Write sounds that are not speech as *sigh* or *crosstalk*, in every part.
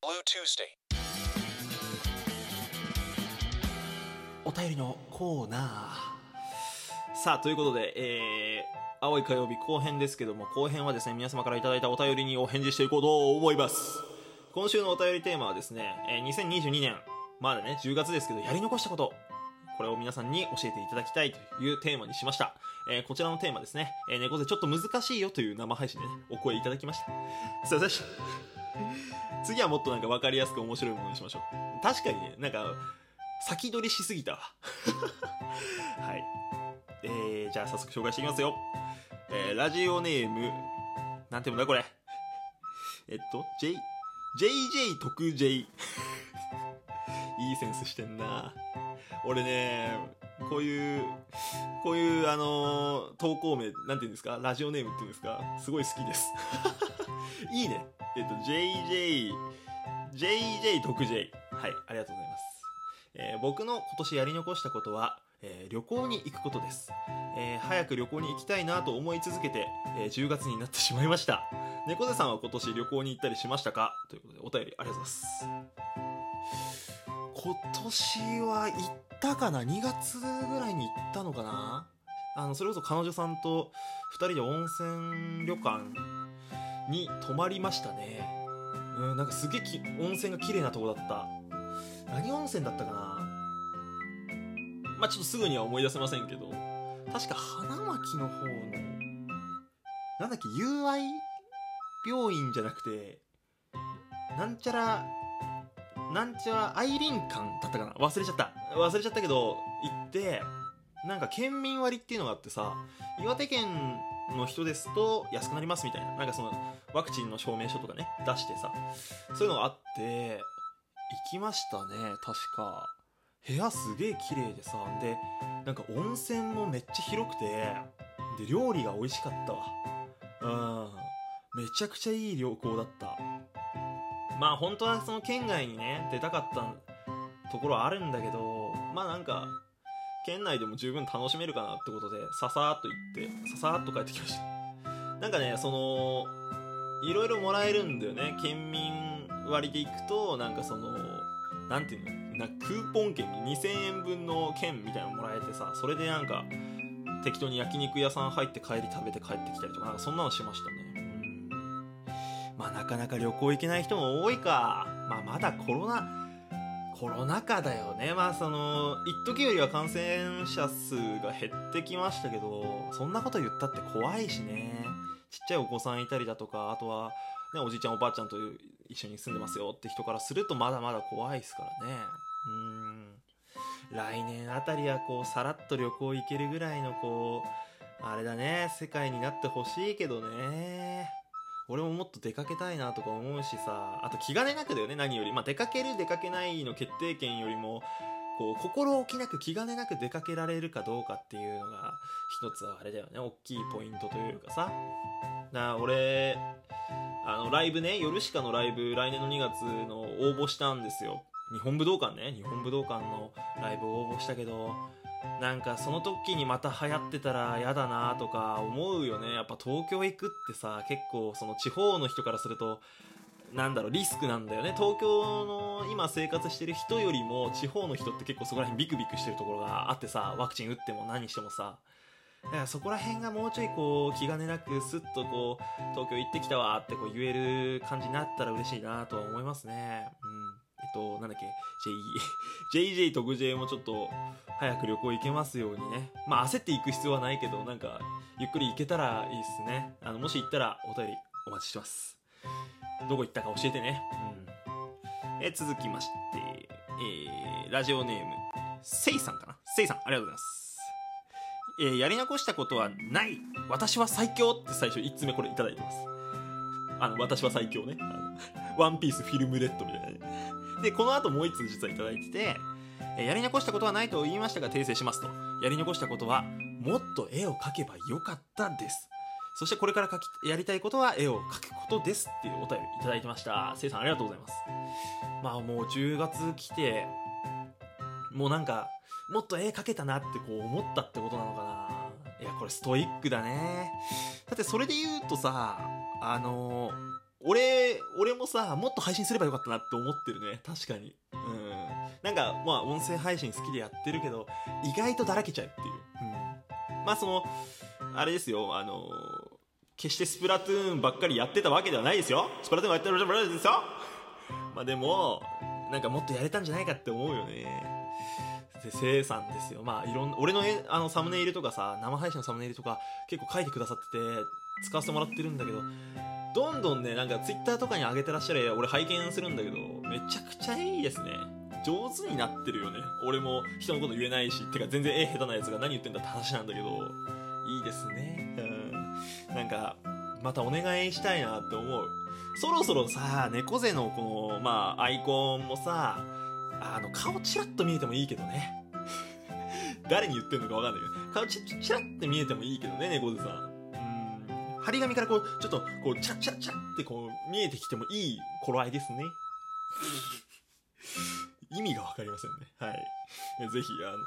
Blue Tuesday. お便りのコーナー。さあということで、えー、青い火曜日後編ですけども後編はですね皆様からいただいたお便りにお返事していこうと思います。今週のお便りテーマはですね、えー2022年まだね10月ですけどやり残したこと。これを皆さんに教えていただきたいというテーマにしました、えーこちらのテーマですね、えー猫背ちょっと難しいよという生配信でねお声いただきました。すいませんでした。*laughs* 次はもっとなんか分かりやすく面白いものにしましょう。確かにねなんか先取りしすぎたわ。*laughs* はい。えー、じゃあ早速紹介していきますよ。えー、ラジオネームなんていうんだこれ。えっと J JJ 特 J *laughs* いいセンスしてんな。俺ねこういうこういうあのー投稿名なんていうんですか？ラジオネームっていうんですか？すごい好きです。いいね。えっと JJ JJ 特 J はいありがとうございます。えー僕の今年やり残したことは、えー旅行に行くことです、えー早く旅行に行きたいなと思い続けて、えー10月になってしまいました。猫背さんは今年旅行に行ったりしましたか？ということでお便りありがとうございます。今年は行ったかな？2月ぐらいに行ったのかな？あのそれこそ彼女さんと2人で温泉旅館に泊まりましたね。うんなんかすげえき温泉が綺麗なとこだった。何温泉だったかな？まあちょっとすぐには思い出せませんけど。確か花巻の方のなんだっけ友愛病院じゃなくてなんちゃらなんちゃらアイリン館だったかな？忘れちゃった。忘れちゃったけど行ってなんか県民割っていうのがあってさ岩手県の人ですと安くなりますみたいな。なんかそのワクチンの証明書とかね出してさそういうのがあって行きましたね確か。部屋すげえ綺麗でさでなんか温泉もめっちゃ広くてで料理が美味しかったわ。うん。めちゃくちゃいい旅行だった。まあ本当はその県外にね出たかったところはあるんだけどまあなんか県内でも十分楽しめるかなってことでささーっと行ってささーっと帰ってきました。なんかねそのいろいろもらえるんだよね。県民割で行くとなんかそのなんていうの？なクーポン券2000円分の券みたいなのもらえてさそれでなんか適当に焼肉屋さん入って帰り食べて帰ってきたりとかなんかそんなのしましたね。うん。まあなかなか旅行行けない人も多いか。まあまだコロナコロナ禍だよね。まあその一時よりは感染者数が減ってきましたけどそんなこと言ったって怖いしね。ちっちゃいお子さんいたりだとかあとは、ね、おじいちゃんおばあちゃんと一緒に住んでますよって人からするとまだまだ怖いですからね。うん。来年あたりはこうさらっと旅行行けるぐらいのこうあれだね世界になってほしいけどね。俺ももっと出かけたいなとか思うしさあと気兼ねなくだよね何より。まあ出かける出かけないの決定権よりもこう心置きなく気兼ねなく出かけられるかどうかっていうのが一つはあれだよね。大きいポイントというかさ。だから俺あのライブね夜しかのライブ来年の2月の応募したんですよ。日本武道館ね。日本武道館のライブを応募したけどなんかその時にまた流行ってたら嫌だなとか思うよね。やっぱ東京行くってさ結構その地方の人からするとなんだろうリスクなんだよね。東京の今生活してる人よりも地方の人って結構そこら辺ビクビクしてるところがあってさワクチン打っても何してもさ。だからそこら辺がもうちょいこう気兼ねなくスッとこう東京行ってきたわってこう言える感じになったら嬉しいなとは思いますね。うん。となんだっけ J JJ 特 J もちょっと早く旅行行けますようにね。まあ焦って行く必要はないけどなんかゆっくり行けたらいいっすね。あのもし行ったらお便りお待ちしてます。どこ行ったか教えてね。うん。え続きましてえー、ラジオネームせいさんかな？せいさんありがとうございます。えーやり残したことはない。私は最強って最初1つ目これいただいてます。あの私は最強ね。*laughs* ワンピースフィルムレッドみたいなね。でこの後もう1つ実はいただいててえやり残したことはないと言いましたが訂正しますと。やり残したことはもっと絵を描けばよかったです。そしてこれから描きやりたいことは絵を描くことですっていうお便りいただいてました。せいさんありがとうございます。まあもう10月来てもうなんかもっと絵描けたなってこう思ったってことなのかな。いやこれストイックだね。だってそれで言うとさあの俺俺もさもっと配信すればよかったなって思ってるね。確かに。うん。なんかまあ音声配信好きでやってるけど意外とだらけちゃうっていう、うん、まあそのあれですよ。あの決してスプラトゥーンばっかりやってたわけではないですよ。スプラトゥーンやってるわけですよ。まあでもなんかもっとやれたんじゃないかって思うよね。で、せいさんですよ。まあ、いろんな、俺の、あの、サムネイルとかさ、生配信のサムネイルとか、結構書いてくださってて、使わせてもらってるんだけど、どんどんね、なんかツイッターとかに上げてらっしゃる、俺拝見するんだけど、めちゃくちゃいいですね。上手になってるよね。俺も人のこと言えないし、てか全然絵下手なやつが何言ってんだって話なんだけど、いいですね。うん。なんか、またお願いしたいなって思う。そろそろさ、猫背のこの、まあ、アイコンもさ、あの、顔チラッと見えてもいいけどね。*laughs* 誰に言ってんのかわかんないけど、顔チラッて見えてもいいけどね、猫背さ。ん。張り紙からこう、ちょっと、こう、チャチャチャってこう、見えてきてもいい頃合いですね。意味がわかりませんね。はい。ぜひ、あの、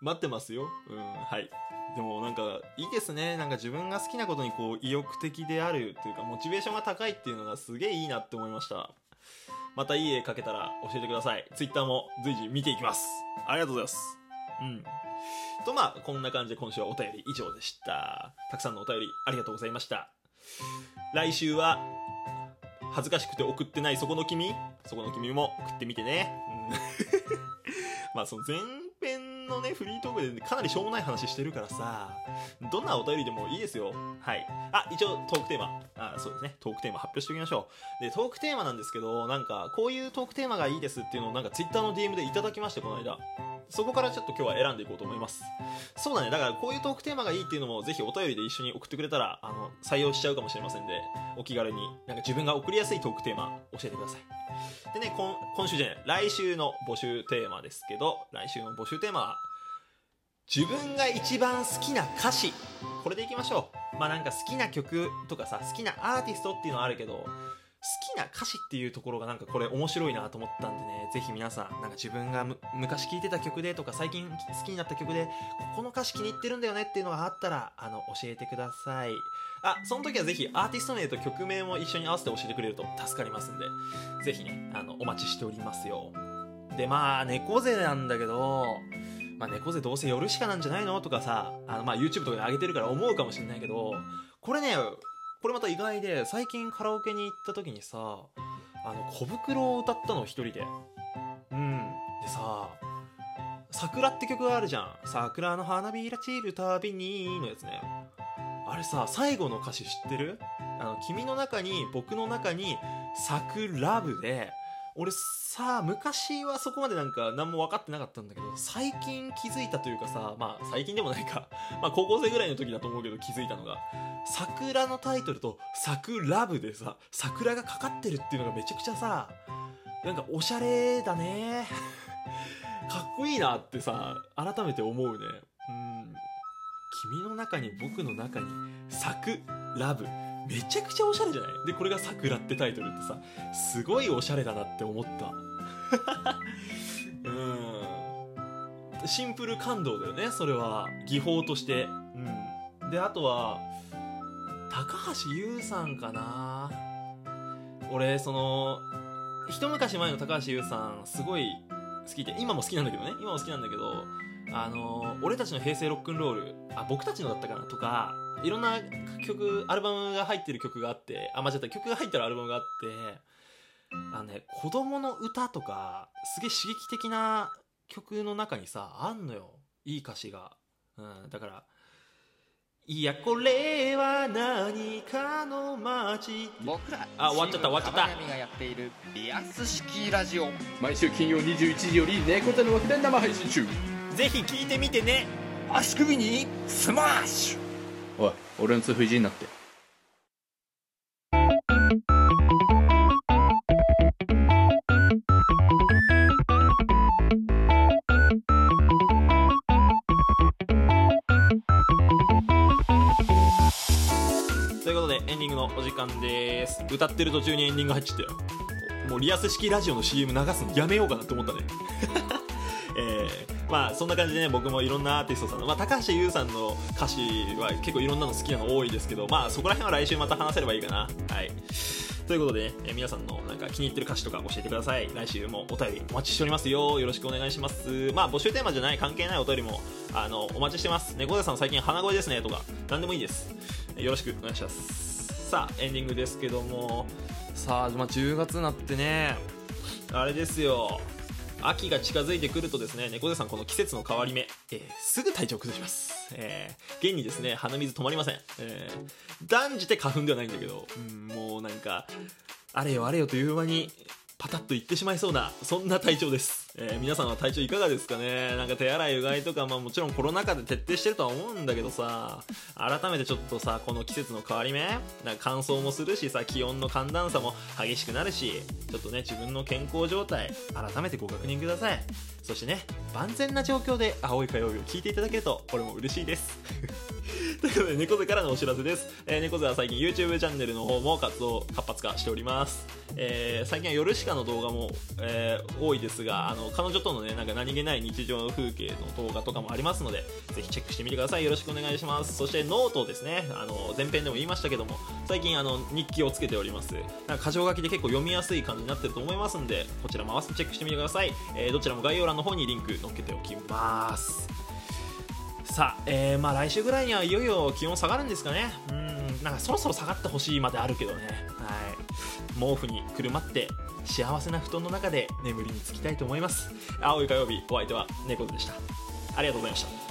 待ってますよ。うん、はい。でもなんか、いいですね。なんか自分が好きなことにこう、意欲的であるというか、モチベーションが高いっていうのがすげえいいなって思いました。またいい絵描けたら教えてください。ツイッターも随時見ていきます。ありがとうございます。うん。と、まあ、こんな感じで今週はお便り以上でした。たくさんのお便りありがとうございました。来週は、恥ずかしくて送ってないそこの君そこの君も送ってみてね。うん *laughs* まあ、その前編のね、フリートークでかなりしょうもない話してるからさ、どんなお便りでもいいですよ。はい。あ、一応トークテーマ。あ、そうですね。トークテーマ発表しておきましょう。で、トークテーマなんですけど、なんか、こういうトークテーマがいいですっていうのをなんか Twitter の DM でいただきまして、この間。そこからちょっと今日は選んでいこうと思います。そうだね。だからこういうトークテーマがいいっていうのもぜひお便りで一緒に送ってくれたら、あの、採用しちゃうかもしれませんで、お気軽に、なんか自分が送りやすいトークテーマ教えてください。でね、今今週じゃない、来週の募集テーマですけど、来週の募集テーマは、自分が一番好きな歌詞。これでいきましょう。まあなんか好きな曲とかさ、好きなアーティストっていうのはあるけど、好きな歌詞っていうところがなんかこれ面白いなと思ったんでね、ぜひ皆さん、なんか自分が昔聴いてた曲でとか最近好きになった曲で、ここの歌詞気に入ってるんだよねっていうのがあったら、あの、教えてください。あ、その時はぜひアーティスト名と曲名も一緒に合わせて教えてくれると助かりますんで、ぜひね、あの、お待ちしておりますよ。で、まあ、猫背なんだけど、まあ、猫背どうせ夜しかなんじゃないの？とかさ、あの、まあ、YouTube とかで上げてるから思うかもしれないけど、これね、これまた意外で、最近カラオケに行った時にさ、あの、小袋を歌ったの一人で。うん。でさ、桜って曲があるじゃん。桜の花びら散るたびにのやつね。あれさ、最後の歌詞知ってる？あの、君の中に、僕の中に、桜部で、俺さ、昔はそこまでなんか何も分かってなかったんだけど、最近気づいたというかさ、まあ最近でもないか、*laughs* まあ高校生ぐらいの時だと思うけど気づいたのが、桜のタイトルと桜部でさ、桜がかかってるっていうのがめちゃくちゃさ、なんかおしゃれだね。*laughs* かっこいいなってさ、改めて思うね。うん。君の中に僕の中に桜部。めちゃくちゃおしゃれじゃない？で、これが桜ってタイトルってさ、すごいおしゃれだなって思った。うん。シンプル感動だよね、それは。技法として。うん。で、あとは、高橋優さんかな俺、その、一昔前の高橋優さん、すごい好きで、今も好きなんだけどね、今も好きなんだけど、あの、俺たちの平成ロックンロール、あ、僕たちのだったかなとか、いろんな曲、アルバムが入ってる曲があって、あ、間違った、曲が入ってるアルバムがあって、あのね、子供の歌とか、すげえ刺激的な曲の中にさ、あんのよ。いい歌詞が。うん、だから、いや、これは何かの街。僕らあ終わっちゃった終わっちゃったがやっているリアス式ラジオ毎週金曜21時より猫背の枠で生配信中ぜひ聞いてみてね。足首にスマッシュおい俺の痛風いじんなってということで、エンディングのお時間です。歌ってる途中にエンディング入っちゃったよ。もうリアス式ラジオの CM 流すのやめようかなって思ったね。*laughs* えー、まあそんな感じでね、僕もいろんなアーティストさんの、まあ高橋優さんの歌詞は結構いろんなの好きなの多いですけど、まあそこら辺は来週また話せればいいかな。はい。ということでね、え皆さんのなんか気に入ってる歌詞とか教えてください。来週もお便りお待ちしておりますよ。よろしくお願いします。まあ募集テーマじゃない関係ないお便りもあのお待ちしてます。猫背さん最近鼻声ですねとか何でもいいです。よろしくお願いします。さあエンディングですけども。さあ、まあ、10月になってね。あれですよ。秋が近づいてくるとですね猫背さんこの季節の変わり目、えーすぐ体調崩します、えー現にですね鼻水止まりません、えー断じて花粉ではないんだけど、うん、もうなんかあれよあれよという間にパタッといってしまいそうなそんな体調です、えー皆さんは体調いかがですかね？なんか手洗いうがいとか、まあ、もちろんコロナ禍で徹底してるとは思うんだけどさ改めてちょっとさこの季節の変わり目なんか乾燥もするしさ気温の寒暖差も激しくなるしちょっとね自分の健康状態改めてご確認ください。そしてね万全な状況で青い火曜日を聞いていただけると俺も嬉しいです。*laughs* ということで猫背からのお知らせです、えー猫背は最近 YouTube チャンネルの方も活動活発化しております、えー最近は夜しかの動画も、えー多いですがあの彼女とのねなんか何気ない日常の風景の動画とかもありますのでぜひチェックしてみてください。よろしくお願いします。そしてノートですね。あの前編でも言いましたけども最近あの日記をつけております。なんか箇条書きで結構読みやすい感じになってると思いますんでこちらも合わせてチェックしてみてください、えーどちらも概要欄の方にリンク載っけておきます。さあ、えーまあ来週ぐらいにはいよいよ気温下がるんですかね。うんなんかそろそろ下がってほしいまであるけどね。はい。毛布にくるまって幸せな布団の中で眠りにつきたいと思います。青い火曜日お相手は猫でした。ありがとうございました。